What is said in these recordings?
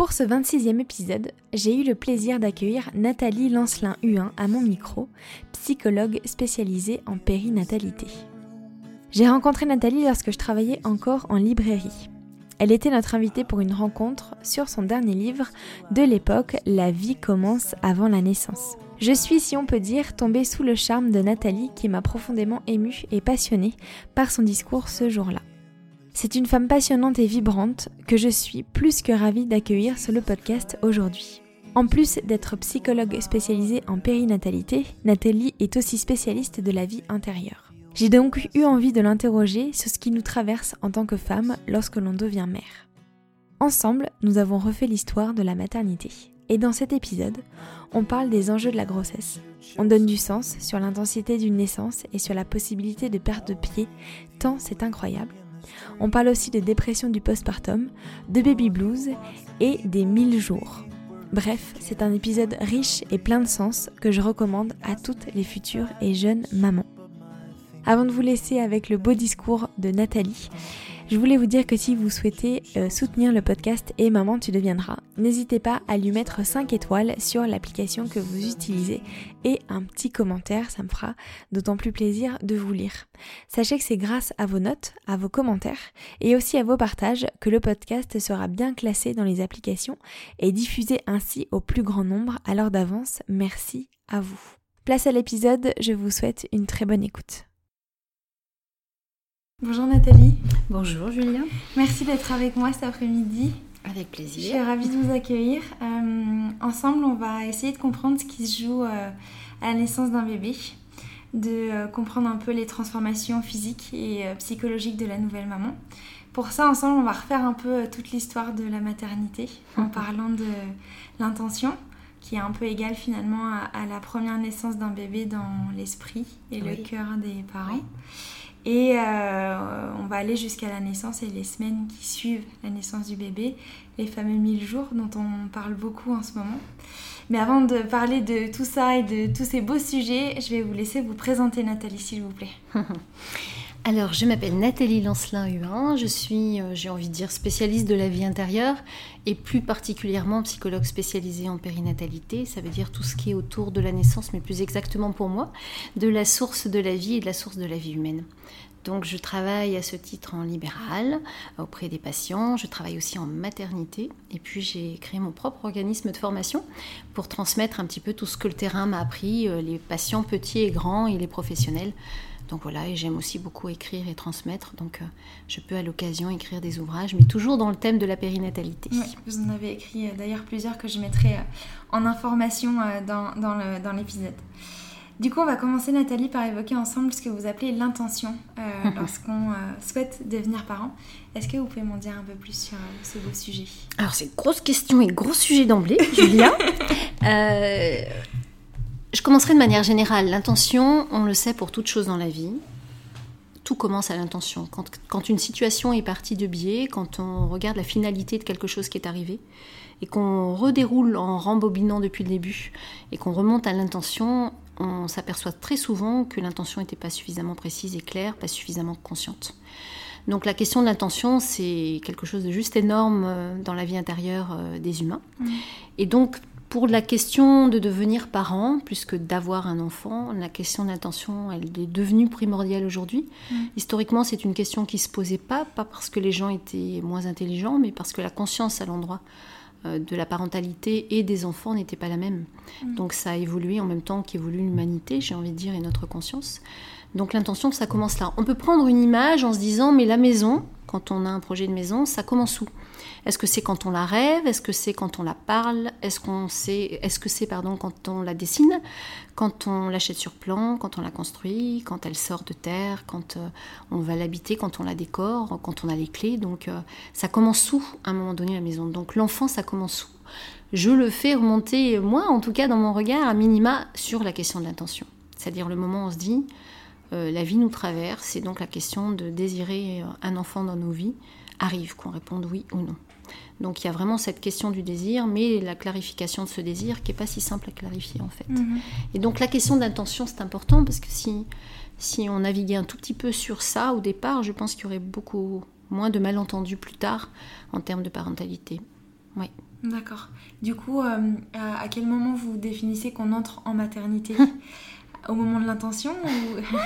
Pour ce 26e épisode, j'ai eu le plaisir d'accueillir Nathalie Lancelin-Huin à mon micro, psychologue spécialisée en périnatalité. J'ai rencontré Nathalie lorsque je travaillais encore en librairie. Elle était notre invitée pour une rencontre sur son dernier livre de l'époque, La vie commence avant la naissance. Je suis, si on peut dire, tombée sous le charme de Nathalie qui m'a profondément émue et passionnée par son discours ce jour-là. C'est une femme passionnante et vibrante que je suis plus que ravie d'accueillir sur le podcast aujourd'hui. En plus d'être psychologue spécialisée en périnatalité, Nathalie est aussi spécialiste de la vie intérieure. J'ai donc eu envie de l'interroger sur ce qui nous traverse en tant que femme lorsque l'on devient mère. Ensemble, nous avons refait l'histoire de la maternité. Et dans cet épisode, on parle des enjeux de la grossesse. On donne du sens sur l'intensité d'une naissance et sur la possibilité de perte de pied, tant c'est incroyable. On parle aussi de dépression du postpartum, de baby blues et des 1000 jours. Bref, c'est un épisode riche et plein de sens que je recommande à toutes les futures et jeunes mamans. Avant de vous laisser avec le beau discours de Nathalie, je voulais vous dire que si vous souhaitez euh, soutenir le podcast Et Maman tu deviendras, n'hésitez pas à lui mettre 5 étoiles sur l'application que vous utilisez et un petit commentaire, ça me fera d'autant plus plaisir de vous lire. Sachez que c'est grâce à vos notes, à vos commentaires et aussi à vos partages que le podcast sera bien classé dans les applications et diffusé ainsi au plus grand nombre. Alors d'avance, merci à vous. Place à l'épisode, je vous souhaite une très bonne écoute. Bonjour Nathalie. Bonjour Julien. Merci d'être avec moi cet après-midi. Avec plaisir. Je suis ravie de vous accueillir. Euh, ensemble, on va essayer de comprendre ce qui se joue euh, à la naissance d'un bébé, de euh, comprendre un peu les transformations physiques et psychologiques de la nouvelle maman. Pour ça, ensemble, on va refaire un peu toute l'histoire de la maternité en parlant de l'intention qui est un peu égale finalement à, la première naissance d'un bébé dans l'esprit et le cœur des parents. Et euh, on va aller jusqu'à la naissance et les semaines qui suivent la naissance du bébé, les fameux 1000 jours dont on parle beaucoup en ce moment. Mais avant de parler de tout ça et de tous ces beaux sujets, je vais vous laisser vous présenter Nathalie, s'il vous plaît. Alors, je m'appelle Nathalie Lancelin-Huin, je suis, euh, j'ai envie de dire, spécialiste de la vie intérieure et plus particulièrement psychologue spécialisée en périnatalité. Ça veut dire tout ce qui est autour de la naissance, mais plus exactement pour moi, de la source de la vie et de la source de la vie humaine. Donc je travaille à ce titre en libéral auprès des patients, je travaille aussi en maternité et puis j'ai créé mon propre organisme de formation pour transmettre un petit peu tout ce que le terrain m'a appris, euh, les patients petits et grands et les professionnels. Donc voilà, et j'aime aussi beaucoup écrire et transmettre, donc euh, je peux à l'occasion écrire des ouvrages, mais toujours dans le thème de la périnatalité. Oui, vous en avez écrit euh, d'ailleurs plusieurs que je mettrai en information dans l'épisode. Du coup, on va commencer, Nathalie, par évoquer ensemble ce que vous appelez l'intention euh, lorsqu'on euh, souhaite devenir parent. Est-ce que vous pouvez m'en dire un peu plus sur euh, ce beau sujet? Alors, c'est grosse question et gros sujet d'emblée, Julia. je commencerai de manière générale. L'intention, on le sait pour toute chose dans la vie. Tout commence à l'intention. Quand, quand une situation est partie de biais, quand on regarde la finalité de quelque chose qui est arrivé, et qu'on redéroule en rembobinant depuis le début et qu'on remonte à l'intention, on s'aperçoit très souvent que l'intention n'était pas suffisamment précise et claire, pas suffisamment consciente. Donc la question de l'intention, c'est quelque chose de juste énorme euh, dans la vie intérieure euh, des humains. Mmh. Et donc pour la question de devenir parent, plus que d'avoir un enfant, la question de l'intention, elle est devenue primordiale aujourd'hui. Mmh. Historiquement, c'est une question qui ne se posait pas, pas parce que les gens étaient moins intelligents, mais parce que la conscience à l'endroit euh, de la parentalité et des enfants n'était pas la même. Mm. Donc ça a évolué en même temps qu'évolue l'humanité, j'ai envie de dire, et notre conscience. Donc l'intention, ça commence là. On peut prendre une image en se disant, mais la maison, quand on a un projet de maison, ça commence où? Est-ce que c'est quand on la rêve? Est-ce que c'est quand on la parle? Est-ce qu'on sait Est-ce que c'est pardon quand on la dessine? Quand on l'achète sur plan Quand on la construit Quand elle sort de terre Quand euh, on va l'habiter Quand on la décore Quand on a les clés. Donc euh, ça commence où à un moment donné la maison. Donc l'enfant ça commence où je le fais remonter, moi en tout cas dans mon regard, à minima sur la question de l'intention. C'est-à-dire le moment où on se dit, euh, la vie nous traverse, et donc la question de désirer un enfant dans nos vies arrive, qu'on réponde oui ou non. Donc il y a vraiment cette question du désir, mais la clarification de ce désir qui n'est pas si simple à clarifier en fait. Mhm. Et donc la question d'intention c'est important parce que si, si on naviguait un tout petit peu sur ça au départ, je pense qu'il y aurait beaucoup moins de malentendus plus tard en termes de parentalité. Oui. D'accord. Du coup, euh, à quel moment vous définissez qu'on entre en maternité? Au moment de l'intention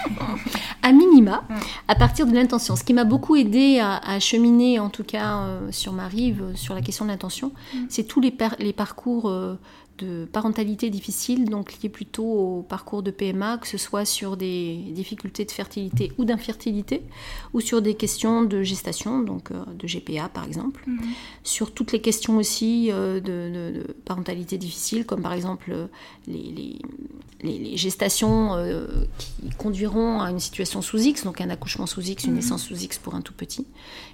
À minima, à partir de l'intention. Ce qui m'a beaucoup aidé à, cheminer, en tout cas euh, sur ma rive, sur la question de l'intention, mm. c'est tous les, les parcours euh, de parentalité difficile, donc lié plutôt au parcours de PMA, que ce soit sur des difficultés de fertilité ou d'infertilité, ou sur des questions de gestation, donc euh, de GPA par exemple, mhm. sur toutes les questions aussi euh, de, parentalité difficile, comme par exemple euh, les, les, gestations qui conduiront à une situation sous X, donc un accouchement sous X, une mhm. naissance sous X pour un tout petit.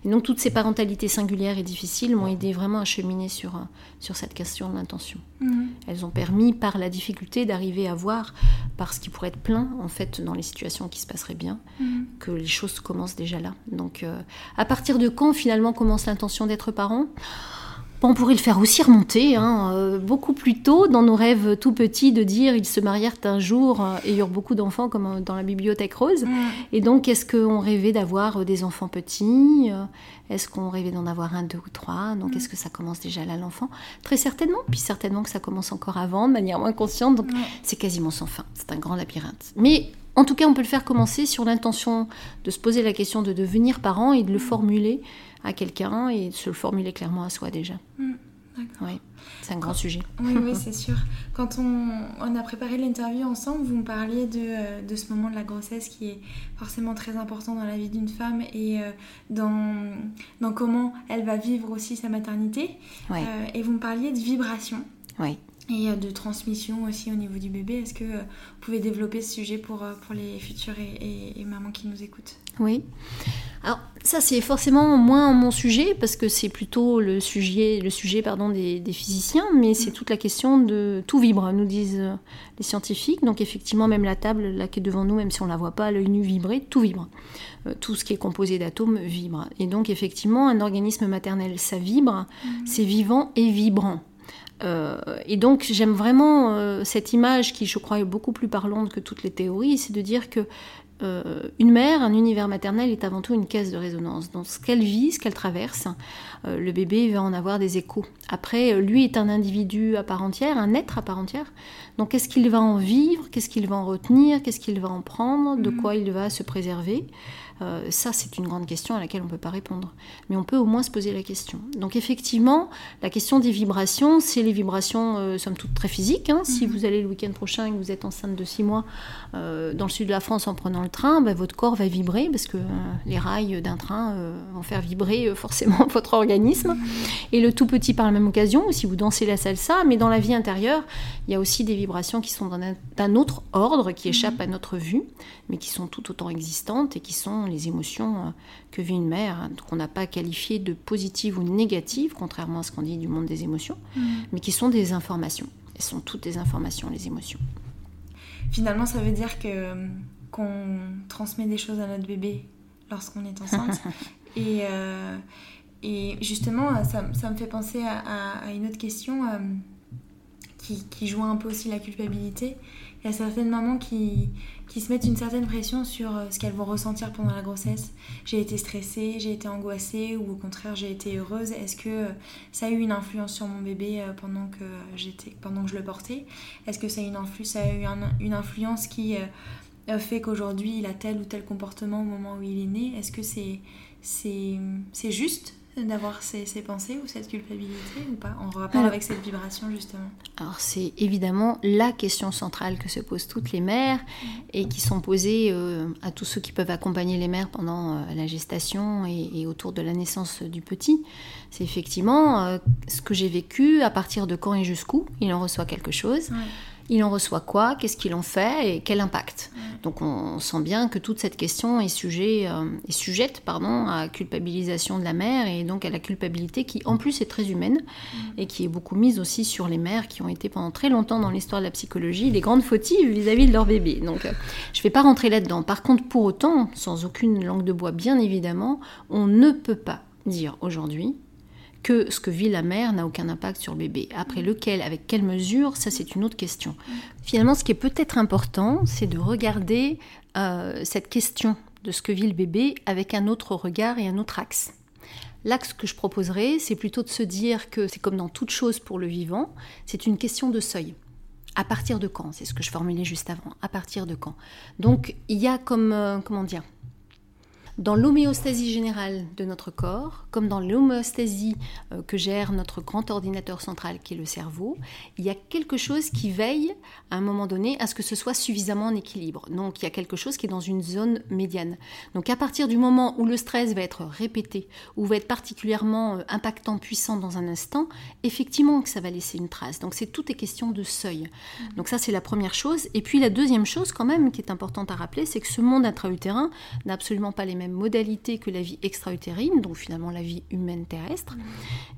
Et donc toutes ces parentalités singulières et difficiles m'ont aidé vraiment à cheminer sur, sur cette question de l'intention. Mhm. Elles ont permis par la difficulté d'arriver à voir, parce qu'il pourrait être plein en fait dans les situations qui se passeraient bien, mhm. que les choses commencent déjà là. Donc euh, à partir de quand finalement commence l'intention d'être parent? On pourrait le faire aussi remonter, hein, euh, beaucoup plus tôt, dans nos rêves tout petits, de dire ils se marièrent un jour euh, et aura beaucoup d'enfants, comme euh, dans la bibliothèque rose. Et donc, est-ce qu'on rêvait d'avoir des enfants petits Est-ce qu'on rêvait d'en avoir un, deux ou trois Donc, est-ce que ça commence déjà là, l'enfant? Très certainement. Puis certainement que ça commence encore avant, de manière moins consciente. Donc, c'est quasiment sans fin. C'est un grand labyrinthe. Mais en tout cas, on peut le faire commencer sur l'intention de se poser la question de devenir parent et de le formuler à quelqu'un et de se le formuler clairement à soi déjà. Mm, oui, c'est un grand sujet. Oui, oui, c'est sûr. Quand on, on a préparé l'interview ensemble, vous me parliez de, euh, de, ce moment de la grossesse qui est forcément très important dans la vie d'une femme et euh, dans, dans comment elle va vivre aussi sa maternité. Euh, et vous me parliez de vibration. Oui et de transmission aussi au niveau du bébé. Est-ce que vous pouvez développer ce sujet pour, pour les futures et, et mamans qui nous écoutent? Oui. Alors ça c'est forcément moins mon sujet parce que c'est plutôt le sujet, le sujet pardon, des, physiciens, mais c'est toute la question de tout vibre, nous disent euh, les scientifiques. Donc effectivement même la table là qui est devant nous, même si on la voit pas à l'œil nu vibrer, tout vibre. Euh, tout ce qui est composé d'atomes vibre. Et donc effectivement un organisme maternel ça vibre, mmh. c'est vivant et vibrant. Euh, et donc j'aime vraiment cette image qui je crois est beaucoup plus parlante que toutes les théories, c'est de dire que euh, une mère, un univers maternel est avant tout une caisse de résonance. Dans ce qu'elle vit, ce qu'elle traverse, euh, le bébé va en avoir des échos. Après, euh, lui est un individu à part entière, un être à part entière. Donc, qu'est-ce qu'il va en vivre? Qu'est-ce qu'il va en retenir? Qu'est-ce qu'il va en prendre? De mm. quoi il va se préserver? Euh, ça, c'est une grande question à laquelle on ne peut pas répondre. Mais on peut au moins se poser la question. Donc effectivement, la question des vibrations, c'est les vibrations, euh, somme toute, très physiques. Hein. Si mhm. vous allez le week-end prochain et que vous êtes enceinte de 6 mois euh, dans le sud de la France en prenant le train, bah, votre corps va vibrer parce que les rails d'un train vont faire vibrer forcément votre organisme. Et le tout petit par la même occasion, si vous dansez la salsa, mais dans la vie intérieure, il y a aussi des vibrations qui sont d'un autre ordre, qui échappent mhm. à notre vue, mais qui sont tout autant existantes et qui sont les émotions euh, que vit une mère, hein, qu'on n'a pas qualifiées de positives ou négatives, contrairement à ce qu'on dit du monde des émotions, mm. mais qui sont des informations. Elles sont toutes des informations, les émotions. Finalement, ça veut dire que euh, qu'on transmet des choses à notre bébé lorsqu'on est enceinte. et, euh, et justement, ça, me fait penser à, une autre question qui, qui joue un peu aussi la culpabilité. Il y a certaines mamans qui, se mettent une certaine pression sur euh, ce qu'elles vont ressentir pendant la grossesse. J'ai été stressée, j'ai été angoissée ou au contraire j'ai été heureuse. Est-ce que euh, ça a eu une influence sur mon bébé euh, pendant que, j'étais, pendant que je le portais? Est-ce que ça a, une ça a eu une influence qui fait qu'aujourd'hui il a tel ou tel comportement au moment où il est né? Est-ce que c'est juste? D'avoir ces, pensées ou cette culpabilité ou pas En rapport avec cette vibration justement Alors c'est évidemment la question centrale que se posent toutes les mères et qui sont posées euh, à tous ceux qui peuvent accompagner les mères pendant euh, la gestation et, autour de la naissance du petit. C'est effectivement euh, ce que j'ai vécu, à partir de quand et jusqu'où il en reçoit quelque chose il en reçoit quoi, qu'est-ce qu'il en fait? Et quel impact? Donc on sent bien que toute cette question est, sujet, euh, est sujette pardon, à culpabilisation de la mère et donc à la culpabilité qui en plus est très humaine et qui est beaucoup mise aussi sur les mères qui ont été pendant très longtemps dans l'histoire de la psychologie les grandes fautives vis-à-vis de leur bébé. Donc euh, je ne vais pas rentrer là-dedans. Par contre, pour autant, sans aucune langue de bois bien évidemment, on ne peut pas dire aujourd'hui que ce que vit la mère n'a aucun impact sur le bébé. Après lequel, avec quelle mesure, ça c'est une autre question. Finalement, ce qui est peut-être important, c'est de regarder euh, cette question de ce que vit le bébé avec un autre regard et un autre axe. L'axe que je proposerais, c'est plutôt de se dire que c'est comme dans toute chose pour le vivant, c'est une question de seuil. À partir de quand C'est ce que je formulais juste avant. À partir de quand Donc il y a comme, euh, comment dire, dans l'homéostasie générale de notre corps, comme dans l'homéostasie euh, que gère notre grand ordinateur central qui est le cerveau, il y a quelque chose qui veille à un moment donné à ce que ce soit suffisamment en équilibre. Donc il y a quelque chose qui est dans une zone médiane. Donc à partir du moment où le stress va être répété, ou va être particulièrement euh, impactant, puissant dans un instant, effectivement que ça va laisser une trace. Donc c'est tout est question de seuil. Mmh. Donc ça c'est la première chose. Et puis la deuxième chose quand même qui est importante à rappeler, c'est que ce monde intra-utérin n'a absolument pas les mêmes modalité que la vie extra-utérine, donc finalement la vie humaine terrestre,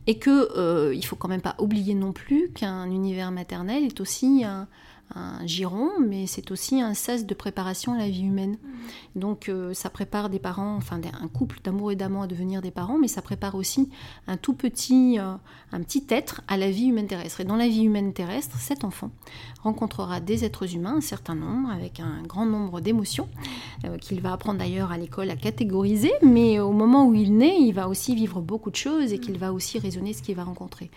et que euh, il faut quand même pas oublier non plus qu'un univers maternel est aussi un, un giron, mais c'est aussi un sas de préparation à la vie humaine. Donc euh, ça prépare des parents, enfin un couple d'amour et d'amant à devenir des parents, mais ça prépare aussi un tout petit, euh, un petit être à la vie humaine terrestre. Et dans la vie humaine terrestre, cet enfant rencontrera des êtres humains, un certain nombre, avec un grand nombre d'émotions, euh, qu'il va apprendre d'ailleurs à l'école à catégoriser, mais au moment où il naît, il va aussi vivre beaucoup de choses et qu'il va aussi raisonner ce qu'il va rencontrer.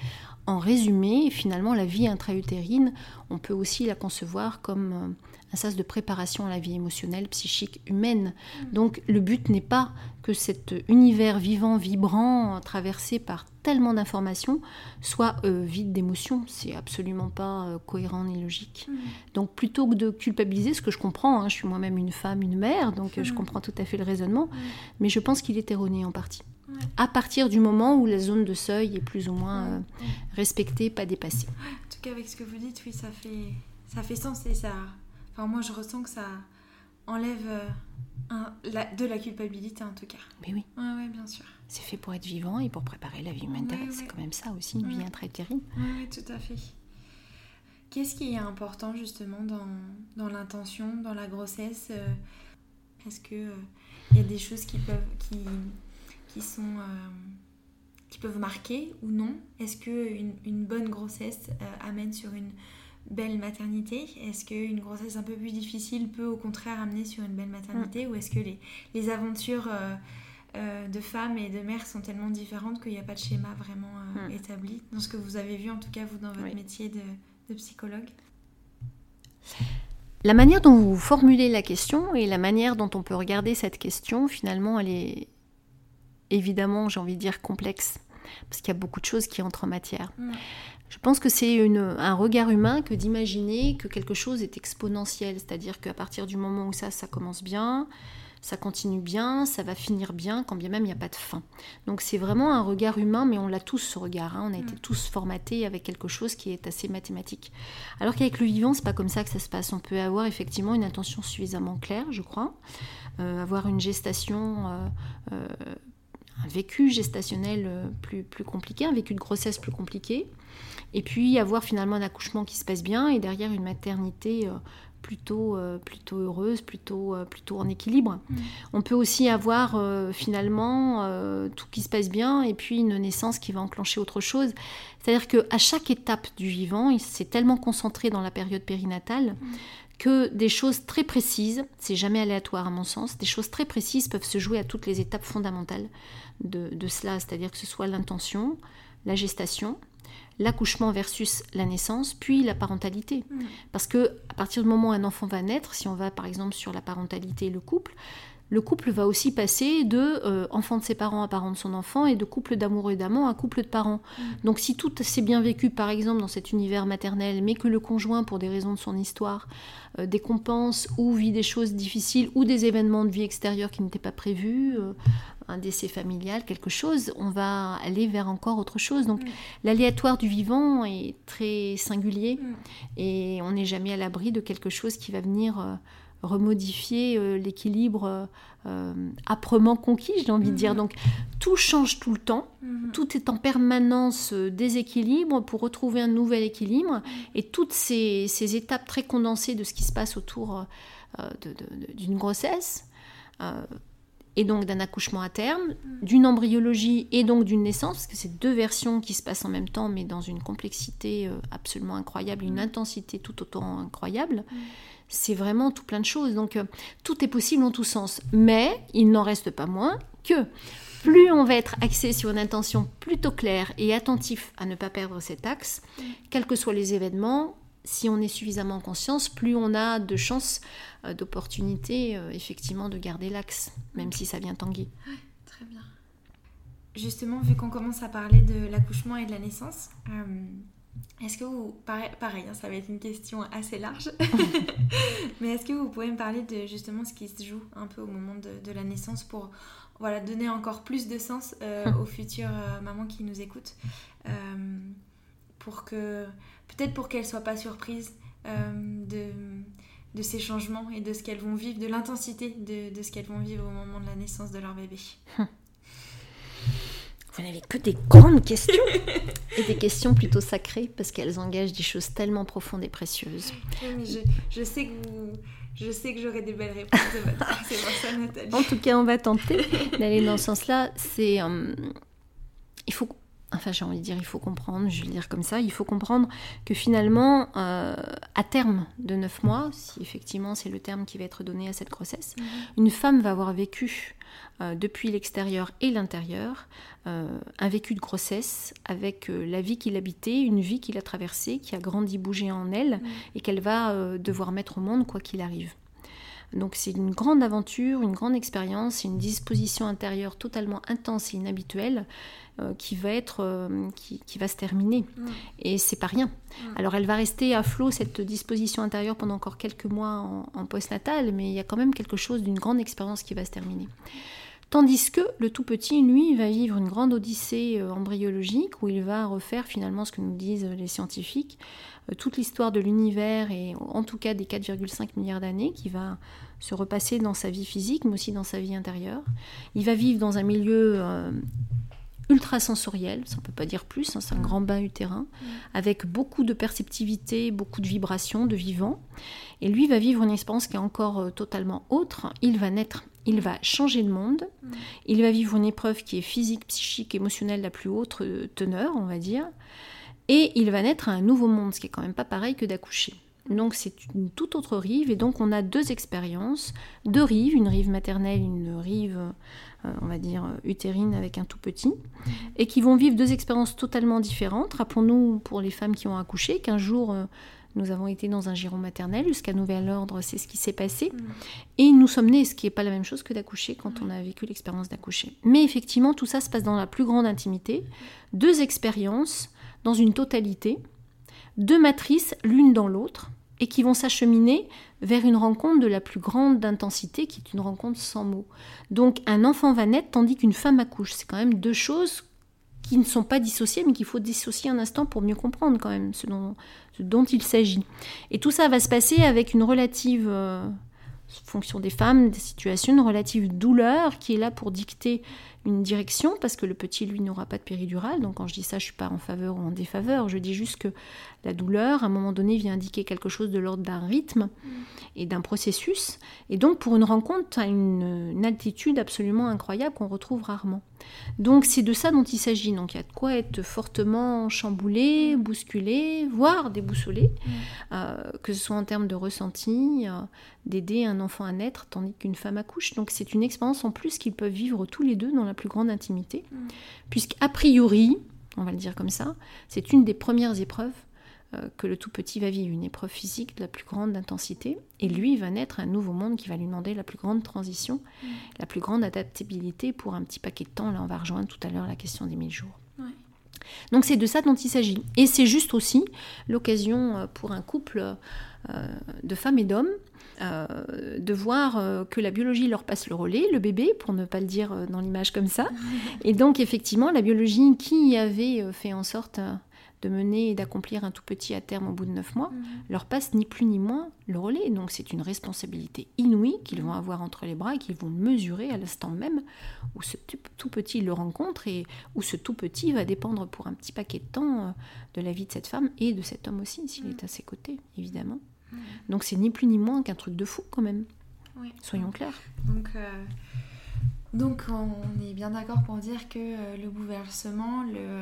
En résumé, finalement, la vie intra-utérine, on peut aussi la concevoir comme euh, un sas de préparation à la vie émotionnelle, psychique, humaine. Donc le but n'est pas que cet univers vivant, vibrant, traversé par tellement d'informations, soit euh, vide d'émotions. C'est absolument pas euh, cohérent ni logique. Donc plutôt que de culpabiliser, ce que je comprends, hein, je suis moi-même une femme, une mère, donc je comprends tout à fait le raisonnement, mais je pense qu'il est erroné en partie à partir du moment où la zone de seuil est plus ou moins euh, respectée, pas dépassée. En tout cas, avec ce que vous dites, oui, ça fait, ça fait sens et ça. Enfin, moi, je ressens que ça enlève euh, de la culpabilité, en tout cas. Mais oui. Oui, bien sûr. C'est fait pour être vivant et pour préparer la vie humaine. c'est quand même ça aussi, une vie intra-utérine. Oui, tout à fait. Qu'est-ce qui est important justement dans, dans l'intention, dans la grossesse euh, Est-ce qu'il il y a des choses qui peuvent, qui, qui sont euh, qui peuvent marquer ou non? Est-ce que une, bonne grossesse euh, amène sur une belle maternité Est-ce qu'une grossesse un peu plus difficile peut au contraire amener sur une belle maternité mm. Ou est-ce que les, les aventures euh, de femmes et de mères sont tellement différentes qu'il n'y a pas de schéma vraiment mm. établi? Dans ce que vous avez vu en tout cas vous dans votre métier de, de psychologue? La manière dont vous formulez la question et la manière dont on peut regarder cette question, finalement, elle est, évidemment, j'ai envie de dire complexe, parce qu'il y a beaucoup de choses qui entrent en matière. Mm. Je pense que c'est un regard humain que d'imaginer que quelque chose est exponentiel, c'est-à-dire qu'à partir du moment où ça, ça commence bien, ça continue bien, ça va finir bien, quand bien même il n'y a pas de fin. Donc c'est vraiment un regard humain, mais on l'a tous ce regard. Hein. On a été mm. tous formatés avec quelque chose qui est assez mathématique. Alors qu'avec le vivant, c'est pas comme ça que ça se passe. On peut avoir effectivement une intention suffisamment claire, je crois, euh, avoir une gestation. Euh, euh, un vécu gestationnel euh, plus, plus compliqué, un vécu de grossesse plus compliqué, et puis avoir finalement un accouchement qui se passe bien et derrière une maternité euh, plutôt, euh, plutôt heureuse, plutôt, plutôt en équilibre. Mm. On peut aussi avoir finalement tout qui se passe bien et puis une naissance qui va enclencher autre chose. C'est-à-dire qu'à chaque étape du vivant, il s'est tellement concentré dans la période périnatale mm que des choses très précises, c'est jamais aléatoire à mon sens, des choses très précises peuvent se jouer à toutes les étapes fondamentales de, cela, c'est-à-dire que ce soit l'intention, la gestation, l'accouchement versus la naissance, puis la parentalité. Mm. Parce que à partir du moment où un enfant va naître, si on va par exemple sur la parentalité et le couple, le couple va aussi passer de euh, enfant de ses parents à parent de son enfant et de couple d'amoureux et d'amants à couple de parents. Mm. Donc si tout s'est bien vécu par exemple dans cet univers maternel, mais que le conjoint, pour des raisons de son histoire, euh, décompense ou vit des choses difficiles ou des événements de vie extérieure qui n'étaient pas prévus, euh, un décès familial, quelque chose, on va aller vers encore autre chose. Donc mm. l'aléatoire du vivant est très singulier mm. et on n'est jamais à l'abri de quelque chose qui va venir remodifier euh, l'équilibre euh, âprement conquis, j'ai envie de dire. Mhm. Donc tout change tout le temps, mhm. tout est en permanence euh, déséquilibre pour retrouver un nouvel équilibre. Et toutes ces, étapes très condensées de ce qui se passe autour d'une grossesse, et donc d'un accouchement à terme, mhm. d'une embryologie et donc d'une naissance, parce que c'est deux versions qui se passent en même temps, mais dans une complexité absolument incroyable, une intensité tout autant incroyable c'est vraiment tout plein de choses. Donc euh, tout est possible en tous sens. Mais il n'en reste pas moins que plus on va être axé sur une intention plutôt claire et attentif à ne pas perdre cet axe, quels que soient les événements, si on est suffisamment en conscience, plus on a de chances, euh, d'opportunités, euh, effectivement, de garder l'axe, même si ça vient tanguer. très bien. Justement, vu qu'on commence à parler de l'accouchement et de la naissance, est-ce que vous, pareil, hein, ça va être une question assez large, mais est-ce que vous pouvez me parler de justement ce qui se joue un peu au moment de, la naissance pour voilà, donner encore plus de sens euh, aux futures euh, mamans qui nous écoutent, euh, pour que, peut-être pour qu'elles ne soient pas surprises de, de ces changements et de ce qu'elles vont vivre, de l'intensité de, de ce qu'elles vont vivre au moment de la naissance de leur bébé. Vous n'avez que des grandes questions et des questions plutôt sacrées parce qu'elles engagent des choses tellement profondes et précieuses. je, sais que je sais que j'aurai des belles réponses de votre part, c'est pour ça Nathalie. En tout cas, on va tenter d'aller dans ce sens-là. C'est euh, il faut enfin j'ai envie de dire il faut comprendre, je vais le dire comme ça, il faut comprendre que finalement euh, à terme de 9 mois, si effectivement c'est le terme qui va être donné à cette grossesse, mhm. une femme va avoir vécu euh, depuis l'extérieur et l'intérieur, euh, un vécu de grossesse avec la vie qu'il habitait, une vie qu'il a traversée, qui a grandi, bougé en elle, mm. et qu'elle va devoir mettre au monde quoi qu'il arrive. Donc c'est une grande aventure, une grande expérience, une disposition intérieure totalement intense et inhabituelle qui va être, qui, va se terminer. Mm. Et c'est pas rien. Mm. Alors elle va rester à flot cette disposition intérieure pendant encore quelques mois en, en post-natal, mais il y a quand même quelque chose d'une grande expérience qui va se terminer. Tandis que le tout petit, lui, va vivre une grande odyssée euh, embryologique où il va refaire finalement ce que nous disent les scientifiques, euh, toute l'histoire de l'univers et en tout cas des 4,5 milliards d'années qui va se repasser dans sa vie physique mais aussi dans sa vie intérieure. Il va vivre dans un milieu euh, ultra sensoriel, ça on peut pas dire plus, hein, c'est un grand bain utérin, avec beaucoup de perceptivité, beaucoup de vibrations, de vivant. Et lui va vivre une expérience qui est encore totalement autre. Il va naître il va changer le monde, mm. il va vivre une épreuve qui est physique, psychique, émotionnelle, la plus haute euh, teneur, on va dire, et il va naître à un nouveau monde, ce qui est quand même pas pareil que d'accoucher. Donc c'est une toute autre rive, et donc on a deux expériences, deux rives, une rive maternelle, une rive, euh, on va dire, utérine avec un tout petit, mm. et qui vont vivre deux expériences totalement différentes. Rappelons-nous pour les femmes qui ont accouché qu'un jour... Euh, nous avons été dans un giron maternel jusqu'à nouvel ordre, c'est ce qui s'est passé. Mm. Et nous sommes nés, ce qui n'est pas la même chose que d'accoucher quand on a vécu l'expérience d'accoucher. Mais effectivement, tout ça se passe dans la plus grande intimité. Deux expériences dans une totalité, deux matrices l'une dans l'autre, et qui vont s'acheminer vers une rencontre de la plus grande intensité, qui est une rencontre sans mots. Donc un enfant va naître tandis qu'une femme accouche. C'est quand même deux choses qui ne sont pas dissociés, mais qu'il faut dissocier un instant pour mieux comprendre quand même ce dont, il s'agit. Et tout ça va se passer avec une relative, euh, fonction des femmes, des situations, une relative douleur qui est là pour dicter une direction, parce que le petit, lui, n'aura pas de péridurale. Donc quand je dis ça, je ne suis pas en faveur ou en défaveur. Je dis juste que la douleur, à un moment donné, vient indiquer quelque chose de l'ordre d'un rythme et d'un processus. Et donc pour une rencontre, à une, une altitude absolument incroyable qu'on retrouve rarement. Donc c'est de ça dont il s'agit. Donc il y a de quoi être fortement chamboulé, bousculé, voire déboussolé, euh, que ce soit en termes de ressenti, euh, d'aider un enfant à naître tandis qu'une femme accouche. Donc c'est une expérience en plus qu'ils peuvent vivre tous les deux dans la plus grande intimité, puisqu'a priori, on va le dire comme ça, c'est une des premières épreuves que le tout petit va vivre une épreuve physique de la plus grande intensité, et lui va naître un nouveau monde qui va lui demander la plus grande transition, mm. la plus grande adaptabilité pour un petit paquet de temps. Là, on va rejoindre tout à l'heure la question des mille jours. Donc c'est de ça dont il s'agit. Et c'est juste aussi l'occasion euh, pour un couple euh, de femmes et d'hommes de voir que la biologie leur passe le relais, le bébé, pour ne pas le dire dans l'image comme ça. Et donc effectivement, la biologie qui avait fait en sorte de mener et d'accomplir un tout petit à terme au bout de neuf mois, mhm. leur passe ni plus ni moins le relais. Donc c'est une responsabilité inouïe qu'ils vont avoir entre les bras et qu'ils vont mesurer à l'instant même où ce tout petit le rencontre et où ce tout petit va dépendre pour un petit paquet de temps euh, de la vie de cette femme et de cet homme aussi, s'il est mhm. à ses côtés, évidemment. Mhm. Donc c'est ni plus ni moins qu'un truc de fou quand même. Soyons clairs. Donc, euh, donc on est bien d'accord pour dire que euh, le bouleversement, le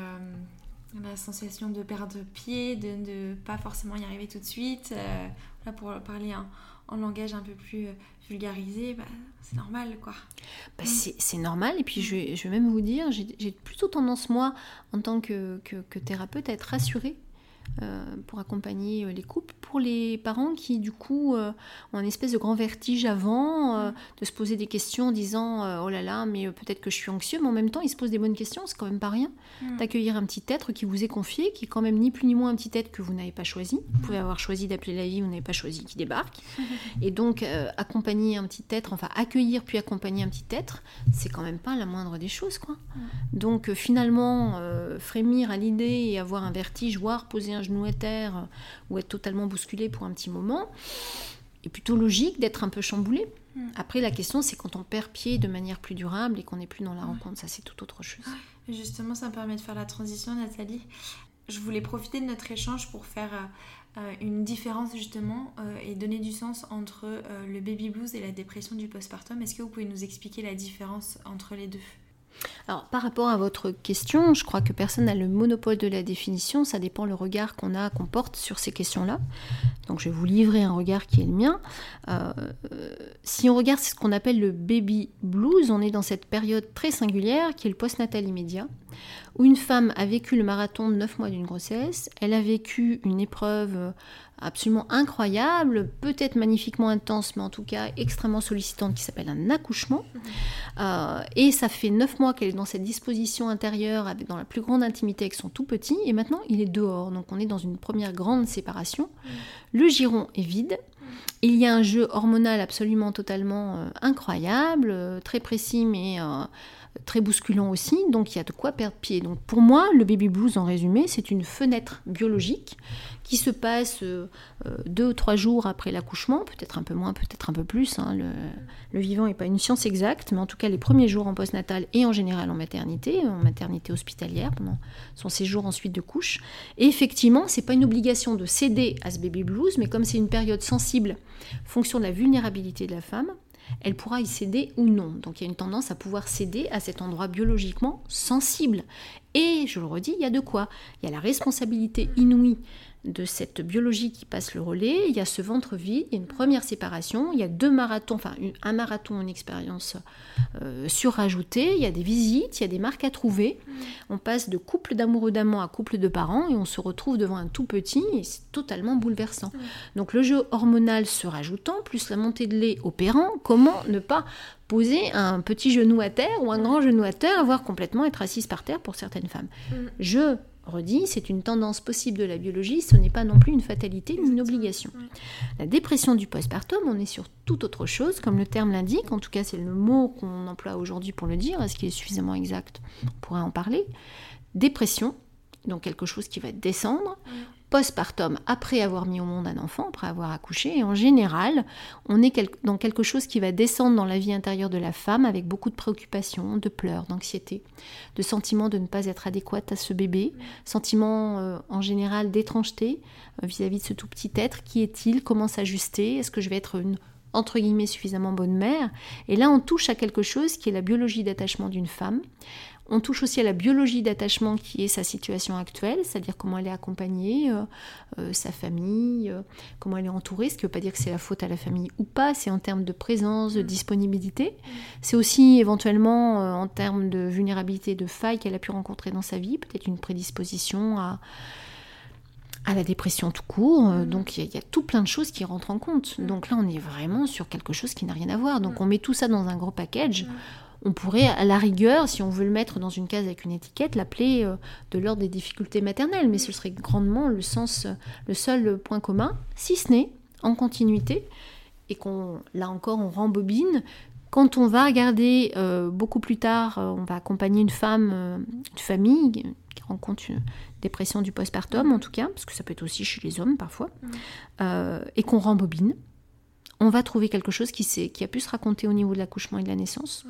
la sensation de perdre pied, de ne pas forcément y arriver tout de suite. Euh, là, pour parler en, langage un peu plus euh, vulgarisé, bah, c'est normal, quoi. Bah, c'est normal, et puis je vais, je vais même vous dire, j'ai plutôt tendance, moi, en tant que, que, que thérapeute, à être rassurée pour accompagner euh, les couples. Pour les parents qui, du coup, euh, ont un espèce de grand vertige avant, de se poser des questions en disant Oh là là, mais peut-être que je suis anxieux, mais en même temps, ils se posent des bonnes questions, c'est quand même pas rien. Mm. D'accueillir un petit être qui vous est confié, qui est quand même ni plus ni moins un petit être que vous n'avez pas choisi. Vous pouvez avoir choisi d'appeler la vie, vous n'avez pas choisi qui débarque. Et donc, accompagner un petit être, enfin, accueillir puis accompagner un petit être, c'est quand même pas la moindre des choses, quoi. Mm. Donc, finalement, frémir à l'idée et avoir un vertige, voire poser un genou à terre euh, ou être totalement bousculé pour un petit moment, est plutôt logique d'être un peu chamboulé. Hmm. Après, la question, c'est quand on perd pied de manière plus durable et qu'on n'est plus dans la rencontre, ça c'est tout autre chose. Justement, ça me permet de faire la transition, Nathalie. Je voulais profiter de notre échange pour faire euh, euh, une différence justement et donner du sens entre le baby blues et la dépression du postpartum. Est-ce que vous pouvez nous expliquer la différence entre les deux? Alors, par rapport à votre question, je crois que personne n'a le monopole de la définition, ça dépend le regard qu'on a, qu'on porte sur ces questions-là. Donc, je vais vous livrer un regard qui est le mien. Euh, si on regarde ce qu'on appelle le baby blues, on est dans cette période très singulière qui est le postnatal immédiat, où une femme a vécu le marathon de 9 mois d'une grossesse, elle a vécu une épreuve absolument incroyable, peut-être magnifiquement intense, mais en tout cas extrêmement sollicitante, qui s'appelle un accouchement. Euh, et ça fait neuf mois qu'elle est dans cette disposition intérieure, avec, dans la plus grande intimité avec son tout petit, et maintenant il est dehors. Donc on est dans une première grande séparation. Le giron est vide. Il y a un jeu hormonal absolument totalement euh, incroyable, euh, très précis, mais très bousculant aussi, donc il y a de quoi perdre pied. Donc pour moi, le baby blues, en résumé, c'est une fenêtre biologique qui se passe euh, euh, deux ou trois jours après l'accouchement, peut-être un peu moins, peut-être un peu plus. Hein. le, vivant n'est pas une science exacte, mais en tout cas les premiers jours en postnatal et en général en maternité, en maternité hospitalière, pendant son séjour ensuite de couche. Et effectivement, c'est pas une obligation de céder à ce baby blues, mais comme c'est une période sensible, fonction de la vulnérabilité de la femme, elle pourra y céder ou non. Donc il y a une tendance à pouvoir céder à cet endroit biologiquement sensible. Et je le redis, il y a de quoi Il y a la responsabilité inouïe de cette biologie qui passe le relais, il y a ce ventre vide, il y a une première séparation, il y a deux marathons, enfin un marathon, une expérience euh, surajoutée, il y a des visites, il y a des marques à trouver. On passe de couple d'amoureux d'amants à couple de parents et on se retrouve devant un tout petit et c'est totalement bouleversant. Donc le jeu hormonal se rajoutant, plus la montée de lait opérant, comment ne pas poser un petit genou à terre ou un grand genou à terre, voire complètement être assise par terre pour certaines femmes? Je redit, c'est une tendance possible de la biologie, ce n'est pas non plus une fatalité ni une obligation. La dépression du postpartum, on est sur tout autre chose, comme le terme l'indique, en tout cas c'est le mot qu'on emploie aujourd'hui pour le dire, est-ce qu'il est suffisamment exact? On pourrait en parler. Dépression, donc quelque chose qui va descendre, postpartum, après avoir mis au monde un enfant, après avoir accouché. Et en général, on est dans quelque chose qui va descendre dans la vie intérieure de la femme avec beaucoup de préoccupations, de pleurs, d'anxiété, de sentiments de ne pas être adéquate à ce bébé, sentiment euh, en général d'étrangeté euh, vis-à-vis de ce tout petit être. Qui est-il? Comment s'ajuster? Est-ce que je vais être une entre guillemets suffisamment bonne mère? Et là, on touche à quelque chose qui est la biologie d'attachement d'une femme, on touche aussi à la biologie d'attachement qui est sa situation actuelle, c'est-à-dire comment elle est accompagnée, euh, euh, sa famille, euh, comment elle est entourée, ce qui ne veut pas dire que c'est la faute à la famille ou pas, c'est en termes de présence, de mm. disponibilité. Mm. C'est aussi éventuellement en termes de vulnérabilité, de faille qu'elle a pu rencontrer dans sa vie, peut-être une prédisposition à à la dépression tout court. Euh, donc il y, a tout plein de choses qui rentrent en compte. Donc là, on est vraiment sur quelque chose qui n'a rien à voir. Donc on met tout ça dans un gros package. On pourrait, à la rigueur, si on veut le mettre dans une case avec une étiquette, l'appeler euh, de l'ordre des difficultés maternelles. Mais ce serait grandement le sens, le seul point commun, si ce n'est en continuité, et qu'on, là encore, on rembobine. Quand on va regarder euh, beaucoup plus tard, euh, on va accompagner une femme, euh, une famille qui rencontre une dépression du postpartum en tout cas, parce que ça peut être aussi chez les hommes parfois, et qu'on rembobine, on va trouver quelque chose qui, qui, a pu se raconter au niveau de l'accouchement et de la naissance.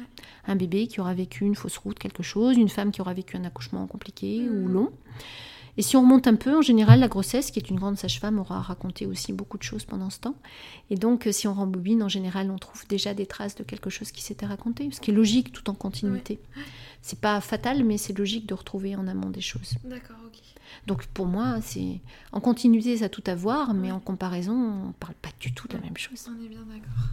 Un bébé qui aura vécu une fausse route, quelque chose, une femme qui aura vécu un accouchement compliqué ou long. Et si on remonte un peu, en général, la grossesse, qui est une grande sage-femme, aura raconté aussi beaucoup de choses pendant ce temps. Et donc, euh, si on rembobine, en général, on trouve déjà des traces de quelque chose qui s'était raconté, ce qui est logique tout en continuité. C'est pas fatal, mais c'est logique de retrouver en amont des choses. D'accord, ok. Donc pour moi, c'est en continuité, ça a tout à voir, mais en comparaison, on parle pas du tout de la même chose. On est bien d'accord.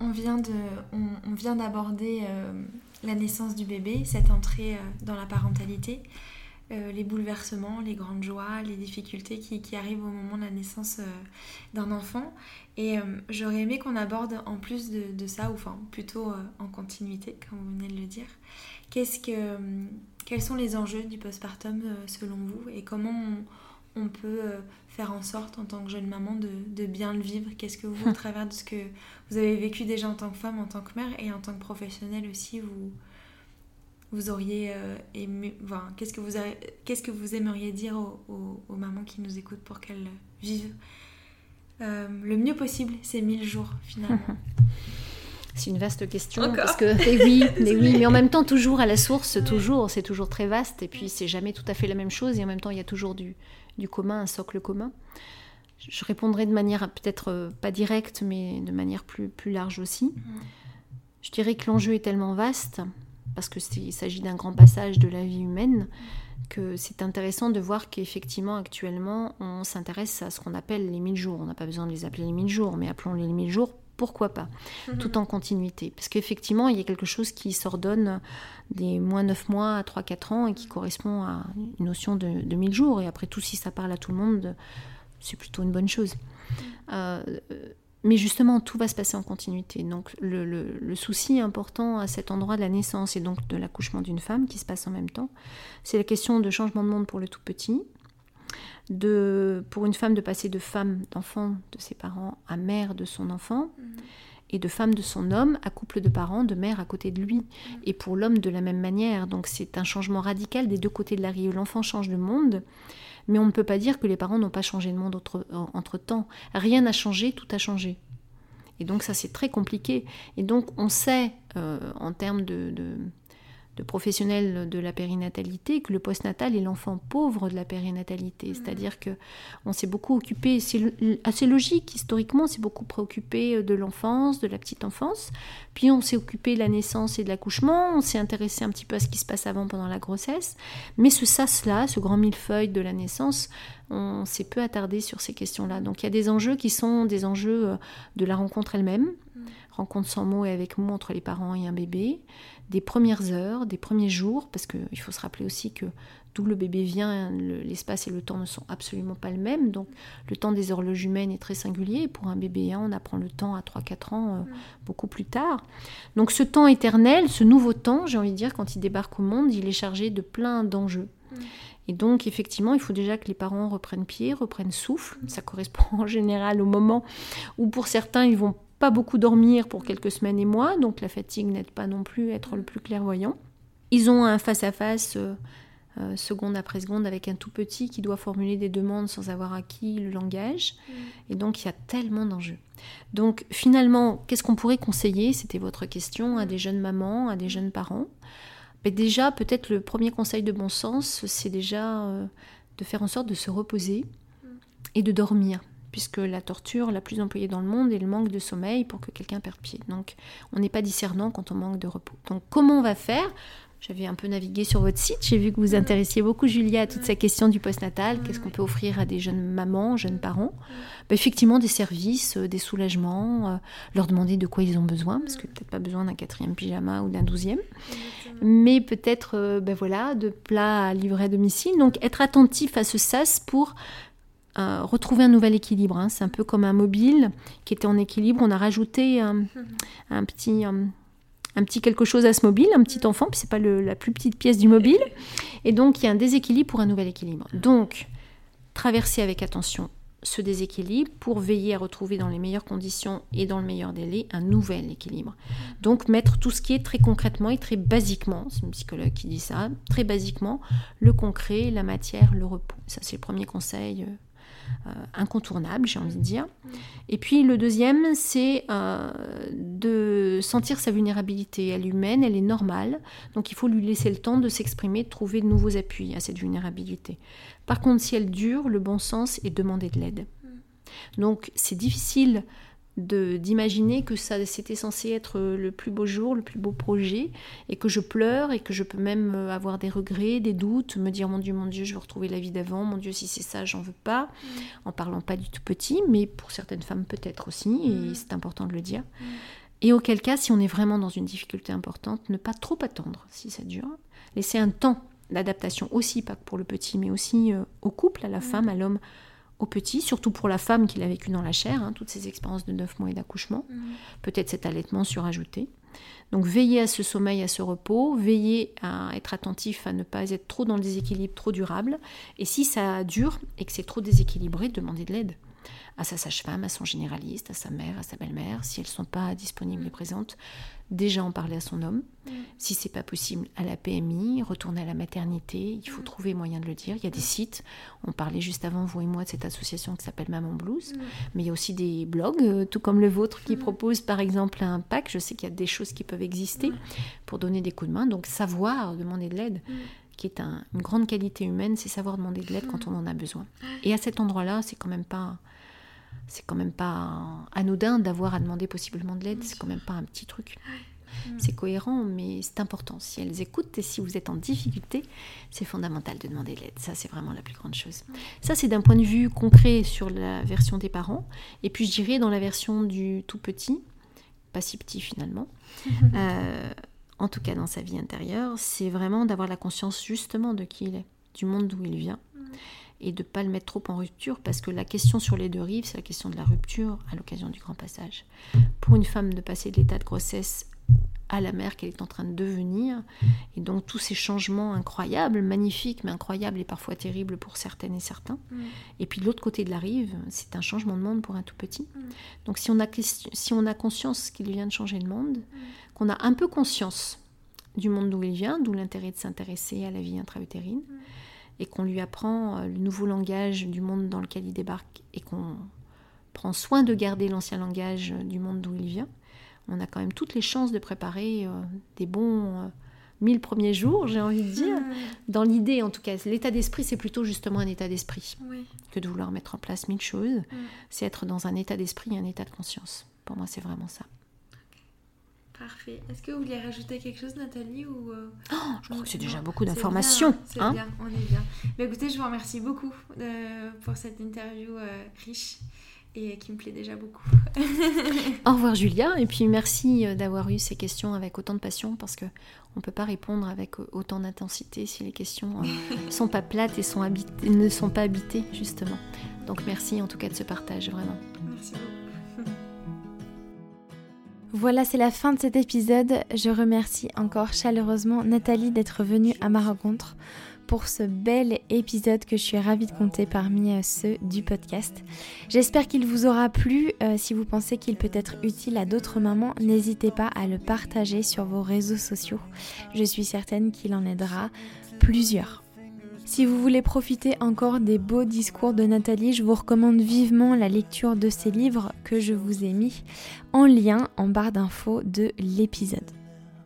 On vient de, on, vient d'aborder euh, la naissance du bébé, cette entrée euh, dans la parentalité. Euh, les bouleversements, les grandes joies, les difficultés qui, arrivent au moment de la naissance d'un enfant. Et j'aurais aimé qu'on aborde en plus de, ça, ou enfin plutôt en continuité, comme vous venez de le dire, qu'est-ce que, quels sont les enjeux du postpartum selon vous et comment on, peut faire en sorte en tant que jeune maman de, bien le vivre? Qu'est-ce que vous, au travers de ce que vous avez vécu déjà en tant que femme, en tant que mère et en tant que professionnelle aussi, vous, vous auriez euh, aimé, qu'est-ce que vous qu'est-ce que vous aimeriez dire aux, mamans qui nous écoutent pour qu'elles vivent euh, le mieux possible ces 1000 jours finalement? C'est une vaste question parce que oui, mais oui, mais en même temps toujours à la source, toujours, c'est toujours très vaste et puis c'est jamais tout à fait la même chose et en même temps il y a toujours du, du commun, un socle commun. Je répondrai de manière peut-être euh, pas directe mais de manière plus, plus large aussi. Mm. Je dirais que l'enjeu est tellement vaste parce qu'il s'agit d'un grand passage de la vie humaine, que c'est intéressant de voir qu'effectivement, actuellement, on s'intéresse à ce qu'on appelle les 1000 jours. On n'a pas besoin de les appeler les 1000 jours, mais appelons-les les 1000 jours, pourquoi pas mhm. Tout en continuité. Parce qu'effectivement, il y a quelque chose qui s'ordonne des moins 9 mois à 3-4 ans et qui correspond à une notion de, de 1000 jours. Et après tout, si ça parle à tout le monde, c'est plutôt une bonne chose. Mhm. Euh, mais justement, tout va se passer en continuité. Donc le, souci important à cet endroit de la naissance et donc de l'accouchement d'une femme qui se passe en même temps, c'est la question de changement de monde pour le tout petit, de, pour une femme de passer de femme, d'enfant de ses parents à mère de son enfant, et de femme de son homme à couple de parents, de mère à côté de lui, et pour l'homme de la même manière. Donc c'est un changement radical des deux côtés de la rue. L'enfant change de monde, mais on ne peut pas dire que les parents n'ont pas changé de monde entre, temps. Rien n'a changé, tout a changé. Et donc ça c'est très compliqué. Et donc on sait euh, en termes de, de professionnels de la périnatalité que le postnatal est l'enfant pauvre de la périnatalité. Mmh. C'est-à-dire que on s'est beaucoup occupé, c'est assez logique historiquement, on s'est beaucoup préoccupé de l'enfance, de la petite enfance. Puis on s'est occupé de la naissance et de l'accouchement, on s'est intéressé un petit peu à ce qui se passe avant pendant la grossesse. Mais ce sas-là, ce grand millefeuille de la naissance, on s'est peu attardé sur ces questions-là. Donc il y a des enjeux qui sont des enjeux euh, de la rencontre elle-même, mmh. rencontre sans mots et avec mots entre les parents et un bébé, des premières heures, des premiers jours, parce qu'il faut se rappeler aussi que d'où le bébé vient, l'espace et le temps ne sont absolument pas le même. Donc le temps des horloges humaines est très singulier. Pour un bébé, hein, on apprend le temps à 3-4 ans, euh, beaucoup plus tard. Donc ce temps éternel, ce nouveau temps, j'ai envie de dire, quand il débarque au monde, il est chargé de plein d'enjeux. Et donc, effectivement, il faut déjà que les parents reprennent pied, reprennent souffle. Ça correspond en général au moment où, pour certains, ils vont pas beaucoup dormir pour quelques semaines et mois, donc la fatigue n'aide pas non plus à être le plus clairvoyant. Ils ont un face-à-face euh, euh, seconde après seconde avec un tout petit qui doit formuler des demandes sans avoir acquis le langage. Mm. Et donc il y a tellement d'enjeux. Donc finalement, qu'est-ce qu'on pourrait conseiller? C'était votre question à des jeunes mamans, à des jeunes parents. Mais déjà, peut-être le premier conseil de bon sens, c'est déjà euh, de faire en sorte de se reposer mm. et de dormir puisque la torture la plus employée dans le monde est le manque de sommeil pour que quelqu'un perde pied. Donc on n'est pas discernant quand on manque de repos. Donc comment on va faire? J'avais un peu navigué sur votre site. J'ai vu que vous intéressiez beaucoup, Julia, à toute cette question du postnatal. Qu'est-ce qu'on peut offrir à des jeunes mamans, jeunes parents? Bah, Effectivement, des services, euh, des soulagements, euh, leur demander de quoi ils ont besoin, parce que peut-être pas besoin d'un quatrième pyjama ou d'un douzième, mais peut-être ben voilà, de plats à à domicile. Donc être attentif à ce sas pour retrouver un nouvel équilibre. Hein. C'est un peu comme un mobile qui était en équilibre. On a rajouté un, un petit un petit quelque chose à ce mobile, un petit enfant, puis c'est pas la plus petite pièce du mobile. Et donc il y a un déséquilibre pour un nouvel équilibre. Donc traverser avec attention ce déséquilibre pour veiller à retrouver dans les meilleures conditions et dans le meilleur délai un nouvel équilibre. Donc mettre tout ce qui est très concrètement et très basiquement, c'est une psychologue qui dit ça, très basiquement, le concret, la matière, le repos. Ça c'est le premier conseil euh, euh, incontournable, j'ai envie de dire. Et puis le deuxième, c'est euh, de sentir sa vulnérabilité. Elle est humaine, elle est normale, donc il faut lui laisser le temps de s'exprimer, de trouver de nouveaux appuis à cette vulnérabilité. Par contre, si elle dure, le bon sens est demander de l'aide. Donc c'est difficile d'imaginer que ça c'était censé être le plus beau jour, le plus beau projet, et que je pleure et que je peux même avoir des regrets, des doutes, me dire mon Dieu, mon Dieu, je veux retrouver la vie d'avant, mon Dieu, si c'est ça, j'en veux pas, mm. en parlant pas du tout petit, mais pour certaines femmes peut-être aussi, et mm. c'est important de le dire. Mm. Et auquel cas, si on est vraiment dans une difficulté importante, ne pas trop attendre si ça dure, laisser un temps d'adaptation aussi, pas que pour le petit, mais aussi euh, au couple, à la femme, à l'homme au petit, surtout pour la femme qui l'a vécu dans la chair, hein, toutes ces expériences de neuf mois et d'accouchement, mhm. peut-être cet allaitement surajouté. Donc veillez à ce sommeil, à ce repos, veillez à être attentif à ne pas être trop dans le déséquilibre, trop durable. Et si ça dure et que c'est trop déséquilibré, demandez de l'aide à sa sage-femme, à son généraliste, à sa mère, à sa belle-mère, si elles ne sont pas disponibles et présentes, déjà en parler à son homme. Si Si c'est pas possible, à la PMI, retourner à la maternité, il faut trouver moyen de le dire. Il y a des sites, on parlait juste avant, vous et moi, de cette association qui s'appelle Maman Blues, mais il y a aussi des blogs, euh, tout comme le vôtre, qui proposent par exemple un pack. Je sais qu'il y a des choses qui peuvent exister pour donner des coups de main, donc savoir demander de l'aide qui est une grande qualité humaine, c'est savoir demander de l'aide quand on en a besoin. Et à cet endroit-là, c'est quand même pas c'est quand même pas anodin d'avoir à demander possiblement de l'aide, c'est quand même pas un petit truc. C'est cohérent, mais c'est important. Si elles écoutent et si vous êtes en difficulté, c'est fondamental de demander de l'aide. Ça, c'est vraiment la plus grande chose. Ça, c'est d'un point de vue concret sur la version des parents. Et puis, je dirais dans la version du tout petit, pas si petit finalement, euh, en tout cas dans sa vie intérieure, c'est vraiment d'avoir la conscience justement de qui il est, du monde d'où il vient et de ne pas le mettre trop en rupture parce que la question sur les deux rives, c'est la question de la rupture à l'occasion du grand passage. Pour une femme de passer de l'état de grossesse à la mère qu'elle est en train de devenir, et donc tous ces changements incroyables, magnifiques, mais incroyables et parfois terribles pour certaines et certains. Mm. Et puis de l'autre côté de la rive, c'est un changement de monde pour un tout petit. Mm. Donc si on a, si on a conscience qu'il vient de changer le monde, mm. qu'on a un peu conscience du monde d'où il vient, d'où l'intérêt de s'intéresser à la vie intra-utérine, et qu'on lui apprend euh, le nouveau langage du monde dans lequel il débarque et qu'on prend soin de garder l'ancien langage du monde d'où il vient, on a quand même toutes les chances de préparer euh, des bons euh, mille premiers jours, j'ai envie de dire. Dans l'idée, en tout cas, l'état d'esprit, c'est plutôt justement un état d'esprit que de vouloir mettre en place mille choses. C'est être dans un état d'esprit et un état de conscience. Pour moi, c'est vraiment ça. Parfait. Est-ce que vous vouliez rajouter quelque chose, Nathalie ou euh, oh, Je crois que c'est déjà beaucoup d'informations. C'est hein. bien, on est bien. Mais écoutez, je vous remercie beaucoup euh, pour cette interview euh, riche et qui me plaît déjà beaucoup. Au revoir Julia, et puis merci d'avoir eu ces questions avec autant de passion parce que on peut pas répondre avec autant d'intensité si les questions ne sont pas plates et sont habitées, ne sont pas habitées justement. Donc merci en tout cas de ce partage vraiment. Merci beaucoup. Voilà, c'est la fin de cet épisode. Je remercie encore chaleureusement Nathalie d'être venue à ma rencontre pour ce bel épisode que je suis ravie de compter parmi euh, ceux du podcast. J'espère qu'il vous aura plu. Euh, si vous pensez qu'il peut être utile à d'autres mamans, n'hésitez pas à le partager sur vos réseaux sociaux. Je suis certaine qu'il en aidera plusieurs. Si vous voulez profiter encore des beaux discours de Nathalie, je vous recommande vivement la lecture de ses livres que je vous ai mis en lien en barre d'infos de l'épisode.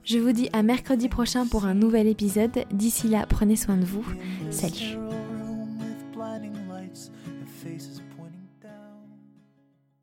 Je vous dis à mercredi prochain pour un nouvel épisode. D'ici là, prenez soin de vous. Salut